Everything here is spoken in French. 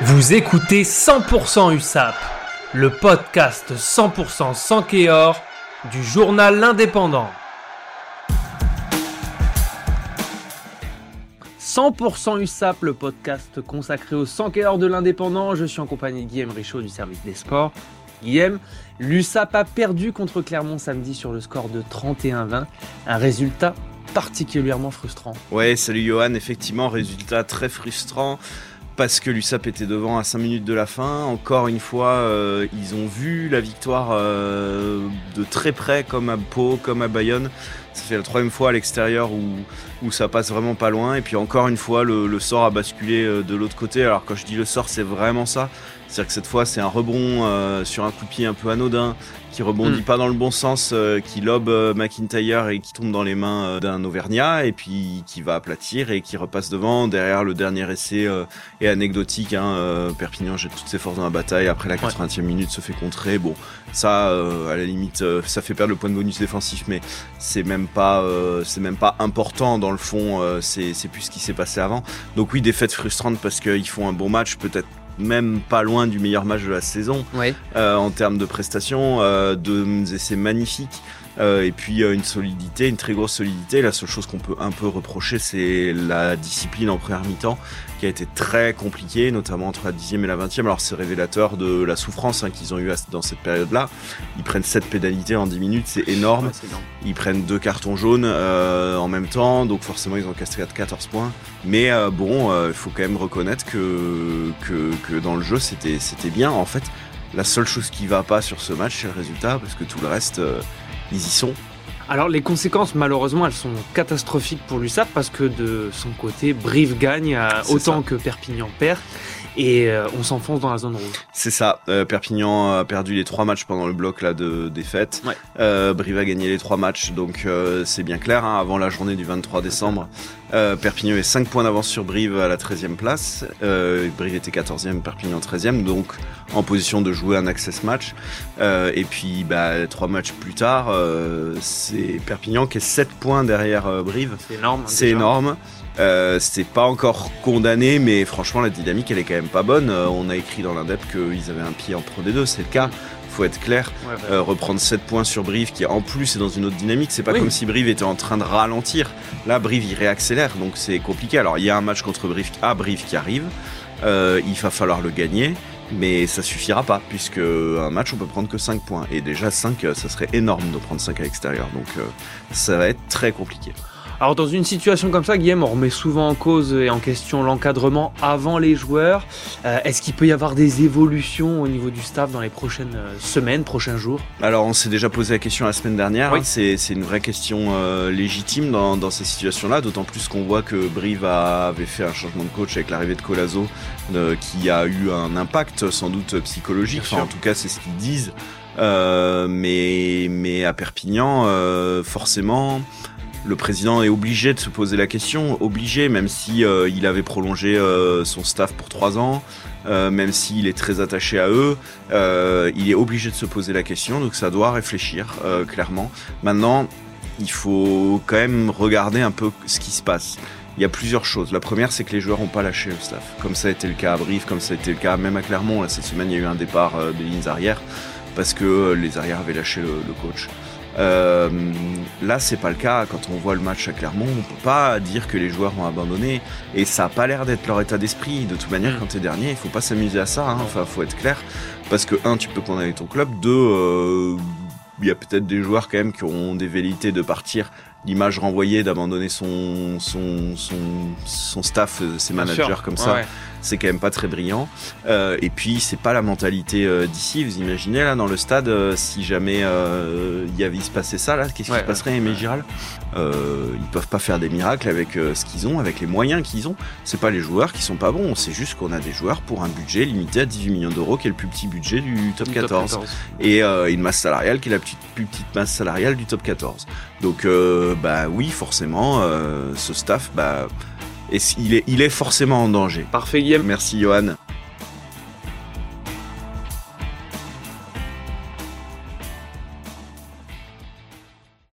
Vous écoutez 100% USAP, le podcast 100% sans du journal L'Indépendant. 100% USAP, le podcast consacré au 100 Kéor de l'Indépendant. Je suis en compagnie de Guillaume Richaud du service des sports. Guillaume, l'USAP a perdu contre Clermont samedi sur le score de 31-20. Un résultat particulièrement frustrant. Ouais, salut Johan, effectivement, résultat très frustrant parce que l'USAP était devant à 5 minutes de la fin. Encore une fois, euh, ils ont vu la victoire euh, de très près, comme à Pau, comme à Bayonne. Ça fait la troisième fois à l'extérieur où, où ça passe vraiment pas loin. Et puis encore une fois, le, sort a basculé euh, de l'autre côté. Alors quand je dis le sort, c'est vraiment ça. C'est-à-dire que cette fois, c'est un rebond sur un coup de pied un peu anodin qui rebondit mm. pas dans le bon sens, euh, qui lobe euh, McIntyre et qui tombe dans les mains euh, d'un Auvergnat et puis qui va aplatir et qui repasse devant. Derrière le dernier essai est anecdotique. Hein, Perpignan jette toutes ses forces dans la bataille. Après la 80e minute se fait contrer. Bon, ça à la limite, ça fait perdre le point de bonus défensif, mais c'est même pas c'est même pas important dans le fond. c'est c'est plus ce qui s'est passé avant. Donc oui, défaite frustrante parce qu'ils font un bon match, peut-être même pas loin du meilleur match de la saison euh, en termes de prestations, euh, de essais magnifiques. Euh, et puis une solidité, une très grosse solidité. La seule chose qu'on peut un peu reprocher, c'est la discipline en première mi-temps qui a été très compliquée, notamment entre la 10e et la 20e. Alors c'est révélateur de la souffrance hein, qu'ils ont eu dans cette période-là. Ils prennent 7 pénalités en 10 minutes, c'est énorme. Ils prennent deux cartons jaunes euh, en même temps, donc forcément ils ont cassé 14 points. Mais euh, bon, il faut quand même reconnaître que, que, que dans le jeu c'était bien. En fait, la seule chose qui va pas sur ce match, c'est le résultat, parce que tout le reste ils y sont. Alors les conséquences malheureusement elles sont catastrophiques pour l'USAP parce que de son côté Brive gagne autant que Perpignan perd et euh, on s'enfonce dans la zone rouge. C'est ça. Euh, Perpignan a perdu les trois matchs pendant le bloc là de défaite. Euh, Brive a gagné les trois matchs, donc c'est bien clair. Hein, avant la journée du 23 décembre, Perpignan est 5 points d'avance sur Brive à la 13e place. Brive était 14e, Perpignan 13e, donc en position de jouer un access match. et puis bah, trois matchs plus tard, c'est Perpignan qui est 7 points derrière Brive. C'est énorme. Hein, c'est énorme. Euh, c'est pas encore condamné, mais franchement, la dynamique, elle est quand même pas bonne. Euh, on a écrit dans l'Indep qu'ils avaient un pied en Pro D2, c'est le cas. Faut être clair. Euh, reprendre 7 points sur Brive, qui en plus est dans une autre dynamique. C'est pas comme si Brive était en train de ralentir. Là, Brive, il réaccélère, donc c'est compliqué. Alors, il y a un match contre Brive à Brive qui arrive. il va falloir le gagner. Mais ça suffira pas, puisque un match on peut prendre que 5 points. Et déjà 5, ça serait énorme de prendre 5 à l'extérieur. Donc ça va être très compliqué. Alors dans une situation comme ça, Guillaume, on remet souvent en cause et en question l'encadrement avant les joueurs. Euh, est-ce qu'il peut y avoir des évolutions au niveau du staff dans les prochaines euh, semaines, prochains jours? Alors on s'est déjà posé la question la semaine dernière. Hein. c'est, une vraie question euh, légitime dans, ces situations-là, d'autant plus qu'on voit que Brive avait fait un changement de coach avec l'arrivée de Colazo qui a eu un impact sans doute psychologique. en tout cas, c'est ce qu'ils disent. mais, mais à Perpignan, forcément le président est obligé de se poser la question, obligé, même si euh, il avait prolongé euh, son staff pour trois ans, euh, même s'il est très attaché à eux, il est obligé de se poser la question, donc ça doit réfléchir clairement. Maintenant, il faut quand même regarder un peu ce qui se passe. Il y a plusieurs choses. La première, c'est que les joueurs n'ont pas lâché le staff, comme ça a été le cas à Brive, comme ça a été le cas même à Clermont. cette semaine, il y a eu un départ des lignes arrières parce que les arrières avaient lâché le coach. Euh, là, c'est pas le cas. Quand on voit le match à Clermont, on peut pas dire que les joueurs ont abandonné. Et ça a pas l'air d'être leur état d'esprit. De toute manière, quand t'es dernier, il faut pas s'amuser à ça. Hein. Enfin, faut être clair. Parce que, un, tu peux condamner ton club. Deux, euh, il y a peut-être des joueurs quand même qui ont des velléités de partir l'image renvoyée d'abandonner son, son, son, son, staff, euh, ses managers comme ça, c'est quand même pas très brillant. Euh, et puis c'est pas la mentalité euh, d'ici. Vous imaginez là dans le stade, euh, si jamais il y avait se passer ça là, qu'est-ce qui se passerait, Aimé Giral? Ils peuvent pas faire des miracles avec ce qu'ils ont, avec les moyens qu'ils ont. C'est pas les joueurs qui sont pas bons. C'est juste qu'on a des joueurs pour un budget limité à 18 millions d'euros, qui est le plus petit budget du top 14, et une masse salariale qui est la plus petite masse salariale du top 14. Donc bah oui, forcément, euh, ce staff, bah, il, est, il est forcément en danger. Parfait, Guillaume. Merci, Johan.